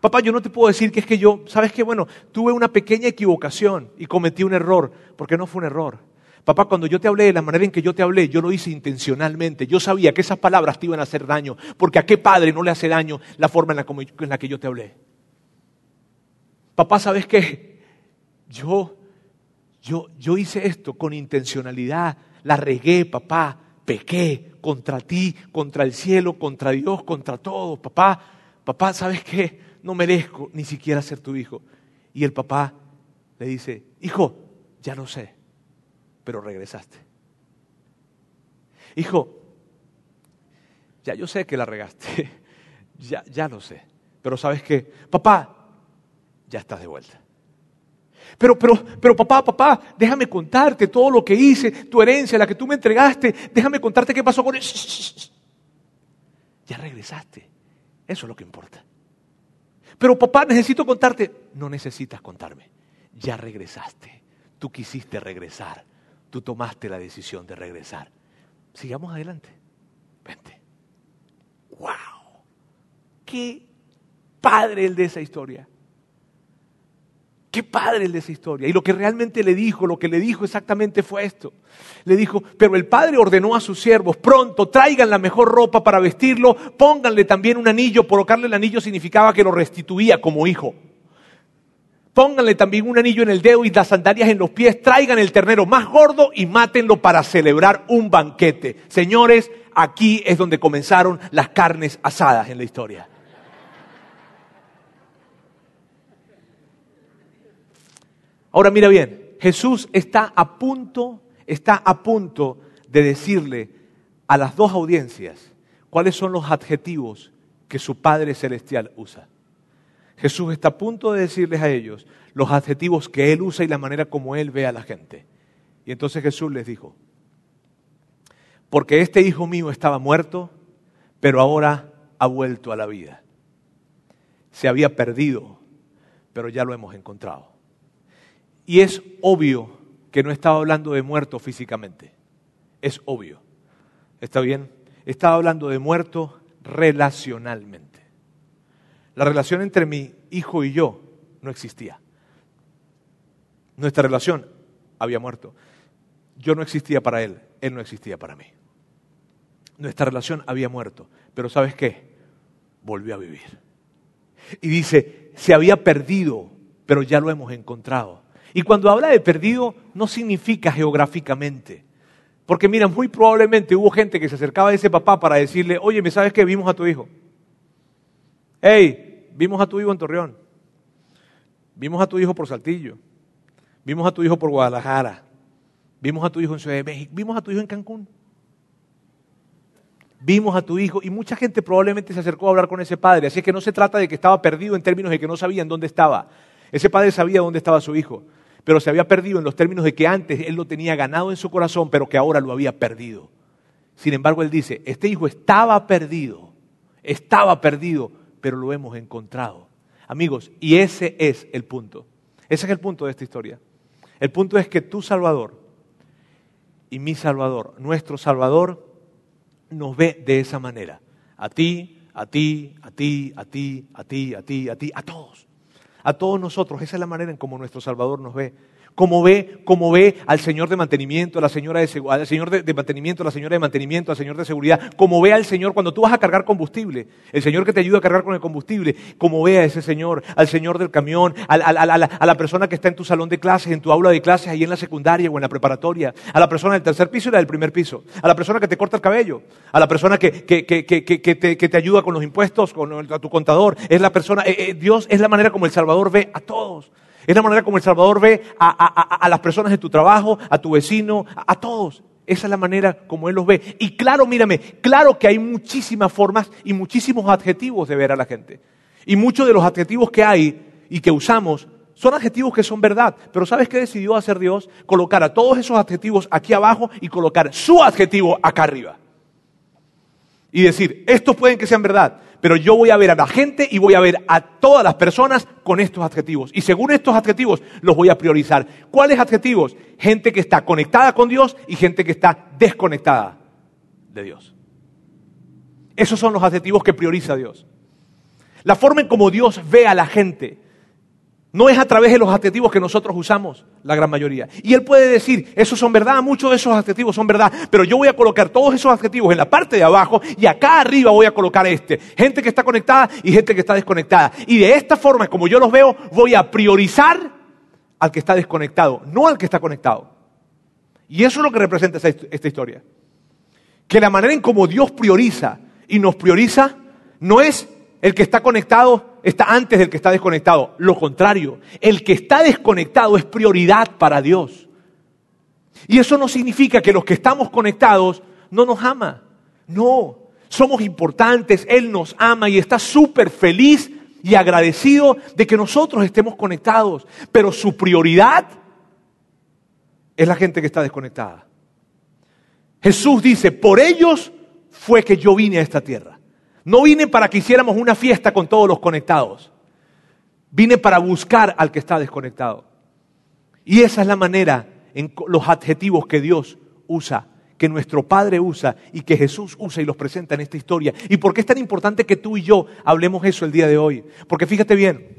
Papá, yo no te puedo decir que es que yo, sabes qué, bueno, tuve una pequeña equivocación y cometí un error, porque no fue un error. Papá, cuando yo te hablé de la manera en que yo te hablé, yo lo hice intencionalmente. Yo sabía que esas palabras te iban a hacer daño, porque a qué padre no le hace daño la forma en la, en la que yo te hablé. Papá, ¿sabes qué? Yo, yo, yo hice esto con intencionalidad, la regué, papá, pequé contra ti, contra el cielo, contra Dios, contra todo. Papá, papá, ¿sabes qué? No merezco ni siquiera ser tu hijo. Y el papá le dice, hijo, ya lo sé, pero regresaste. Hijo, ya yo sé que la regaste, ya, ya lo sé, pero ¿sabes qué? Papá, ya estás de vuelta. Pero, pero, pero papá, papá, déjame contarte todo lo que hice, tu herencia, la que tú me entregaste, déjame contarte qué pasó con él. Ya regresaste. Eso es lo que importa. Pero papá, necesito contarte. No necesitas contarme. Ya regresaste. Tú quisiste regresar. Tú tomaste la decisión de regresar. Sigamos adelante. Vente. ¡Wow! ¡Qué padre el de esa historia! Qué padre el de esa historia. Y lo que realmente le dijo, lo que le dijo exactamente fue esto. Le dijo, pero el padre ordenó a sus siervos, pronto traigan la mejor ropa para vestirlo, pónganle también un anillo, colocarle el anillo significaba que lo restituía como hijo. Pónganle también un anillo en el dedo y las sandalias en los pies, traigan el ternero más gordo y mátenlo para celebrar un banquete. Señores, aquí es donde comenzaron las carnes asadas en la historia. Ahora mira bien, Jesús está a punto, está a punto de decirle a las dos audiencias cuáles son los adjetivos que su Padre Celestial usa. Jesús está a punto de decirles a ellos los adjetivos que Él usa y la manera como Él ve a la gente. Y entonces Jesús les dijo, porque este hijo mío estaba muerto, pero ahora ha vuelto a la vida. Se había perdido, pero ya lo hemos encontrado. Y es obvio que no estaba hablando de muerto físicamente. Es obvio. ¿Está bien? Estaba hablando de muerto relacionalmente. La relación entre mi hijo y yo no existía. Nuestra relación había muerto. Yo no existía para él, él no existía para mí. Nuestra relación había muerto, pero ¿sabes qué? Volvió a vivir. Y dice, se había perdido, pero ya lo hemos encontrado. Y cuando habla de perdido, no significa geográficamente. Porque mira, muy probablemente hubo gente que se acercaba a ese papá para decirle, oye, ¿me sabes qué? Vimos a tu hijo. Hey, vimos a tu hijo en Torreón. Vimos a tu hijo por Saltillo. Vimos a tu hijo por Guadalajara. Vimos a tu hijo en Ciudad de México. Vimos a tu hijo en Cancún. Vimos a tu hijo y mucha gente probablemente se acercó a hablar con ese padre. Así es que no se trata de que estaba perdido en términos de que no sabían dónde estaba. Ese padre sabía dónde estaba su hijo, pero se había perdido en los términos de que antes él lo tenía ganado en su corazón, pero que ahora lo había perdido. Sin embargo, él dice, este hijo estaba perdido, estaba perdido, pero lo hemos encontrado. Amigos, y ese es el punto. Ese es el punto de esta historia. El punto es que tu Salvador y mi Salvador, nuestro Salvador, nos ve de esa manera. A ti, a ti, a ti, a ti, a ti, a ti, a ti, a todos. A todos nosotros. Esa es la manera en cómo nuestro Salvador nos ve como ve, como ve al señor de mantenimiento, a la señora de, al señor de, mantenimiento, a la señora de mantenimiento, al señor de seguridad, como ve al señor cuando tú vas a cargar combustible, el señor que te ayuda a cargar con el combustible, como ve a ese señor, al señor del camión, a, la, persona que está en tu salón de clases, en tu aula de clases, ahí en la secundaria o en la preparatoria, a la persona del tercer piso y la del primer piso, a la persona que te corta el cabello, a la persona que, te, ayuda con los impuestos, con a tu contador, es la persona, eh, eh, Dios es la manera como el Salvador ve a todos. Es la manera como El Salvador ve a, las personas de tu trabajo, a tu vecino, a, todos. Esa es la manera como Él los ve. Y claro, mírame, claro que hay muchísimas formas y muchísimos adjetivos de ver a la gente. Y muchos de los adjetivos que hay y que usamos son adjetivos que son verdad. Pero ¿sabes qué decidió hacer Dios? Colocar a todos esos adjetivos aquí abajo y colocar su adjetivo acá arriba. Y decir, estos pueden que sean verdad, pero yo voy a ver a la gente y voy a ver a todas las personas con estos adjetivos. Y según estos adjetivos los voy a priorizar. ¿Cuáles adjetivos? Gente que está conectada con Dios y gente que está desconectada de Dios. Esos son los adjetivos que prioriza Dios. La forma en cómo Dios ve a la gente no es a través de los adjetivos que nosotros usamos, la gran mayoría. Y él puede decir, esos son verdad, muchos de esos adjetivos son verdad, pero yo voy a colocar todos esos adjetivos en la parte de abajo y acá arriba voy a colocar este. Gente que está conectada y gente que está desconectada. Y de esta forma, como yo los veo, voy a priorizar al que está desconectado, no al que está conectado. Y eso es lo que representa esta historia. Que la manera en cómo Dios prioriza y nos prioriza no es el que está conectado está antes del que está desconectado. Lo contrario, el que está desconectado es prioridad para Dios. Y eso no significa que los que estamos conectados no nos ama. No, somos importantes, Él nos ama y está súper feliz y agradecido de que nosotros estemos conectados. Pero su prioridad es la gente que está desconectada. Jesús dice, por ellos fue que yo vine a esta tierra. No vine para que hiciéramos una fiesta con todos los conectados. Vine para buscar al que está desconectado. Y esa es la manera en los adjetivos que Dios usa, que nuestro Padre usa y que Jesús usa y los presenta en esta historia. ¿Y por qué es tan importante que tú y yo hablemos eso el día de hoy? Porque fíjate bien,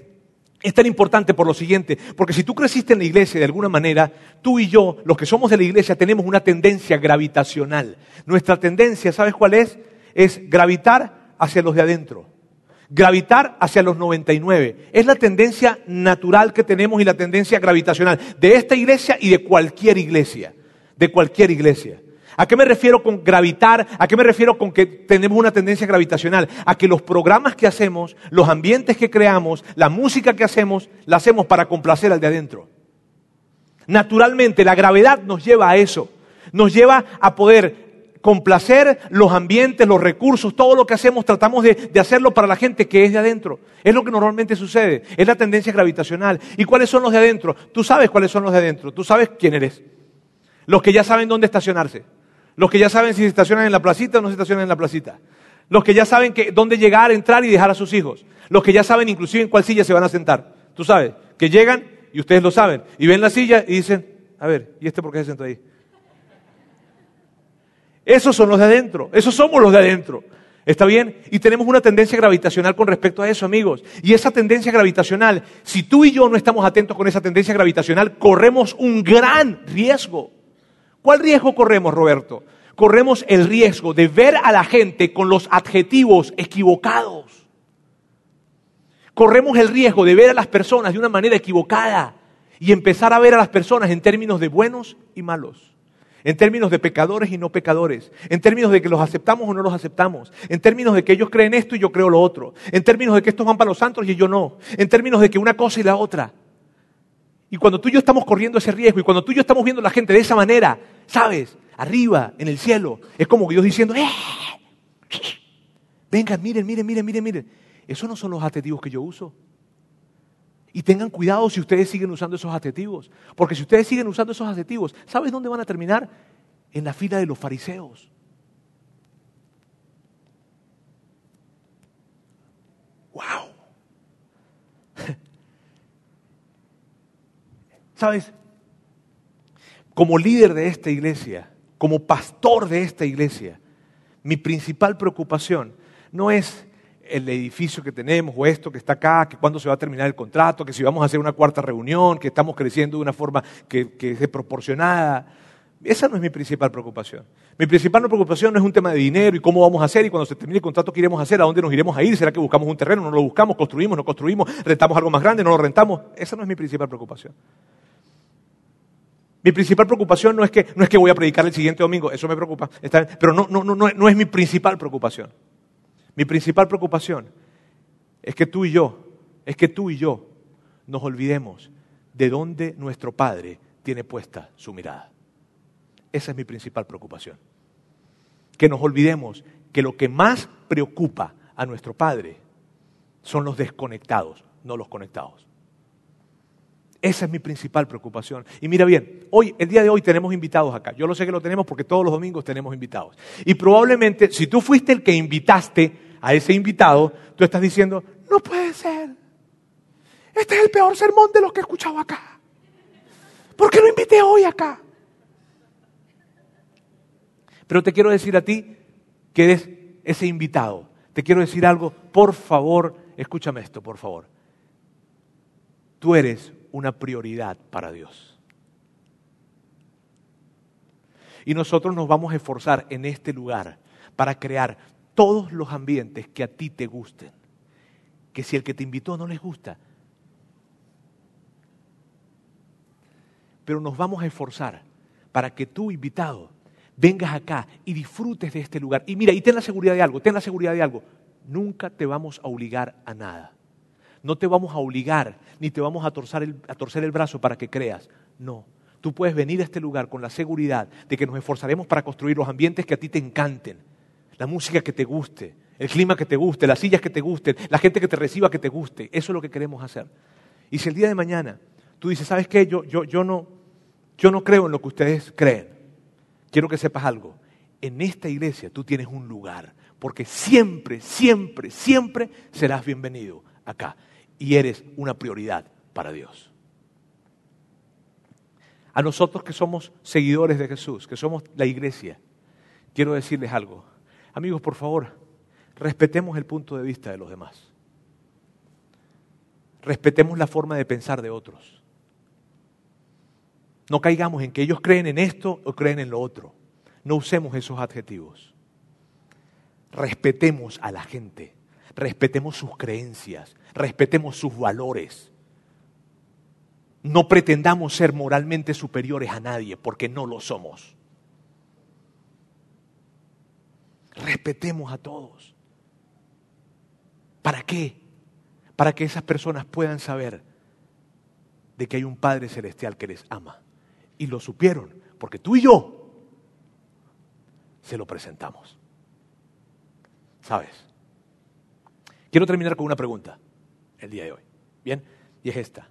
es tan importante por lo siguiente, porque si tú creciste en la iglesia de alguna manera, tú y yo, los que somos de la iglesia, tenemos una tendencia gravitacional. Nuestra tendencia, ¿sabes cuál es? Es gravitar hacia los de adentro. Gravitar hacia los 99. Es la tendencia natural que tenemos y la tendencia gravitacional de esta iglesia y de cualquier iglesia. De cualquier iglesia. ¿A qué me refiero con gravitar? ¿A qué me refiero con que tenemos una tendencia gravitacional? A que los programas que hacemos, los ambientes que creamos, la música que hacemos, la hacemos para complacer al de adentro. Naturalmente, la gravedad nos lleva a eso. Nos lleva a poder complacer los ambientes, los recursos, todo lo que hacemos, tratamos de, hacerlo para la gente que es de adentro. Es lo que normalmente sucede, es la tendencia gravitacional. ¿Y cuáles son los de adentro? Tú sabes cuáles son los de adentro, tú sabes quién eres. Los que ya saben dónde estacionarse, los que ya saben si se estacionan en la placita o no se estacionan en la placita, los que ya saben que, dónde llegar, entrar y dejar a sus hijos, los que ya saben inclusive en cuál silla se van a sentar. Tú sabes, que llegan y ustedes lo saben, y ven la silla y dicen, a ver, ¿y este por qué se sentó ahí? Esos son los de adentro, esos somos los de adentro. ¿Está bien? Y tenemos una tendencia gravitacional con respecto a eso, amigos. Y esa tendencia gravitacional, si tú y yo no estamos atentos con esa tendencia gravitacional, corremos un gran riesgo. ¿Cuál riesgo corremos, Roberto? Corremos el riesgo de ver a la gente con los adjetivos equivocados. Corremos el riesgo de ver a las personas de una manera equivocada y empezar a ver a las personas en términos de buenos y malos en términos de pecadores y no pecadores, en términos de que los aceptamos o no los aceptamos, en términos de que ellos creen esto y yo creo lo otro, en términos de que estos van para los santos y yo no, en términos de que una cosa y la otra. Y cuando tú y yo estamos corriendo ese riesgo y cuando tú y yo estamos viendo a la gente de esa manera, ¿sabes? Arriba, en el cielo, es como Dios diciendo, ¡eh! Vengan, miren, miren, miren, miren, miren. Esos no son los adjetivos que yo uso. Y tengan cuidado si ustedes siguen usando esos adjetivos. Porque si ustedes siguen usando esos adjetivos, ¿sabes dónde van a terminar? En la fila de los fariseos. ¡Wow! ¿Sabes? Como líder de esta iglesia, como pastor de esta iglesia, mi principal preocupación no es el edificio que tenemos o esto que está acá, que cuándo se va a terminar el contrato, que si vamos a hacer una cuarta reunión, que estamos creciendo de una forma que, es desproporcionada. Esa no es mi principal preocupación. Mi principal preocupación no es un tema de dinero y cómo vamos a hacer y cuando se termine el contrato qué iremos a hacer, a dónde nos iremos a ir, será que buscamos un terreno, no lo buscamos, construimos, no construimos, rentamos algo más grande, no lo rentamos. Esa no es mi principal preocupación. Mi principal preocupación no es que, no es que voy a predicar el siguiente domingo, eso me preocupa, pero no, no, no, no es mi principal preocupación. Mi principal preocupación es que tú y yo, es que tú y yo nos olvidemos de dónde nuestro Padre tiene puesta su mirada. Esa es mi principal preocupación. Que nos olvidemos que lo que más preocupa a nuestro Padre son los desconectados, no los conectados. Esa es mi principal preocupación. Y mira bien, hoy, el día de hoy tenemos invitados acá. Yo lo sé que lo tenemos porque todos los domingos tenemos invitados. Y probablemente, si tú fuiste el que invitaste, a ese invitado, tú estás diciendo, no puede ser. Este es el peor sermón de los que he escuchado acá. ¿Por qué lo invité hoy acá? Pero te quiero decir a ti que eres ese invitado. Te quiero decir algo, por favor, escúchame esto, por favor. Tú eres una prioridad para Dios. Y nosotros nos vamos a esforzar en este lugar para crear todos los ambientes que a ti te gusten. Que si el que te invitó no les gusta. Pero nos vamos a esforzar para que tú, invitado, vengas acá y disfrutes de este lugar. Y mira, y ten la seguridad de algo, ten la seguridad de algo. Nunca te vamos a obligar a nada. No te vamos a obligar, ni te vamos a torcer el, a torcer el brazo para que creas. No. Tú puedes venir a este lugar con la seguridad de que nos esforzaremos para construir los ambientes que a ti te encanten la música que te guste, el clima que te guste, las sillas que te gusten, la gente que te reciba que te guste. Eso es lo que queremos hacer. Y si el día de mañana tú dices, ¿sabes qué? Yo, yo, yo, no, yo no creo en lo que ustedes creen. Quiero que sepas algo. En esta iglesia tú tienes un lugar, porque siempre, siempre, siempre serás bienvenido acá. Y eres una prioridad para Dios. A nosotros que somos seguidores de Jesús, que somos la iglesia, quiero decirles algo Amigos, por favor, respetemos el punto de vista de los demás. Respetemos la forma de pensar de otros. No caigamos en que ellos creen en esto o creen en lo otro. No usemos esos adjetivos. Respetemos a la gente, respetemos sus creencias, respetemos sus valores. No pretendamos ser moralmente superiores a nadie porque no lo somos. Respetemos a todos. ¿Para qué? Para que esas personas puedan saber de que hay un Padre Celestial que les ama. Y lo supieron, porque tú y yo se lo presentamos. ¿Sabes? Quiero terminar con una pregunta el día de hoy. Bien, y es esta.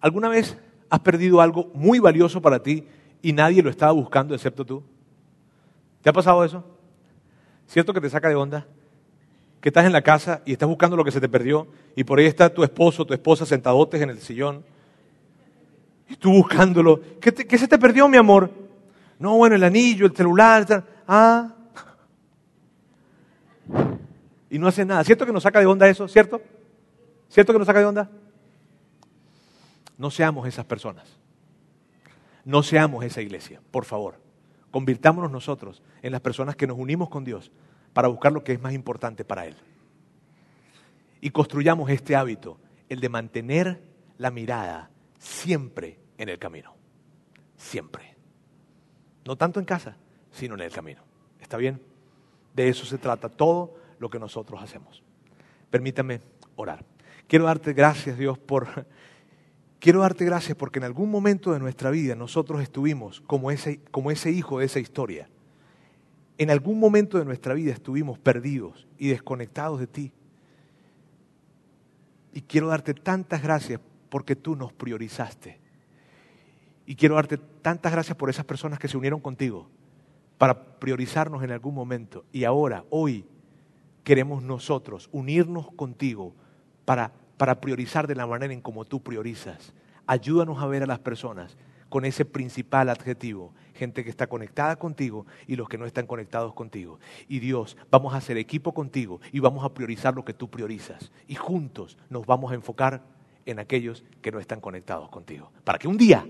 ¿Alguna vez has perdido algo muy valioso para ti y nadie lo estaba buscando excepto tú? ¿Te ha pasado eso? ¿Cierto que te saca de onda? Que estás en la casa y estás buscando lo que se te perdió y por ahí está tu esposo, tu esposa sentadotes en el sillón y tú buscándolo. ¿Qué, se te perdió, mi amor? No, bueno, el anillo, el celular. Ah. Y no hace nada. ¿Cierto que nos saca de onda eso? ¿Cierto? ¿Cierto que nos saca de onda? No seamos esas personas. No seamos esa iglesia, por favor. Convirtámonos nosotros en las personas que nos unimos con Dios para buscar lo que es más importante para Él. Y construyamos este hábito, el de mantener la mirada siempre en el camino. Siempre. No tanto en casa, sino en el camino. ¿Está bien? De eso se trata todo lo que nosotros hacemos. Permítame orar. Quiero darte gracias, Dios, por... Quiero darte gracias porque en algún momento de nuestra vida nosotros estuvimos como ese, como ese hijo de esa historia. En algún momento de nuestra vida estuvimos perdidos y desconectados de ti. Y quiero darte tantas gracias porque tú nos priorizaste. Y quiero darte tantas gracias por esas personas que se unieron contigo para priorizarnos en algún momento. Y ahora, hoy, queremos nosotros unirnos contigo para, para priorizar de la manera en como tú priorizas. Ayúdanos a ver a las personas con ese principal adjetivo, gente que está conectada contigo y los que no están conectados contigo. Y Dios, vamos a hacer equipo contigo y vamos a priorizar lo que tú priorizas. Y juntos nos vamos a enfocar en aquellos que no están conectados contigo. Para que un día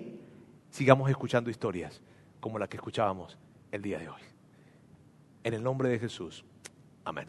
sigamos escuchando historias como la que escuchábamos el día de hoy. En el nombre de Jesús. Amén.